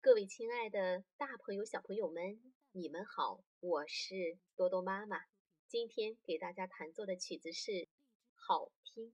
各位亲爱的大朋友小朋友们你们好我是多多妈妈。今天给大家弹奏的曲子是好听。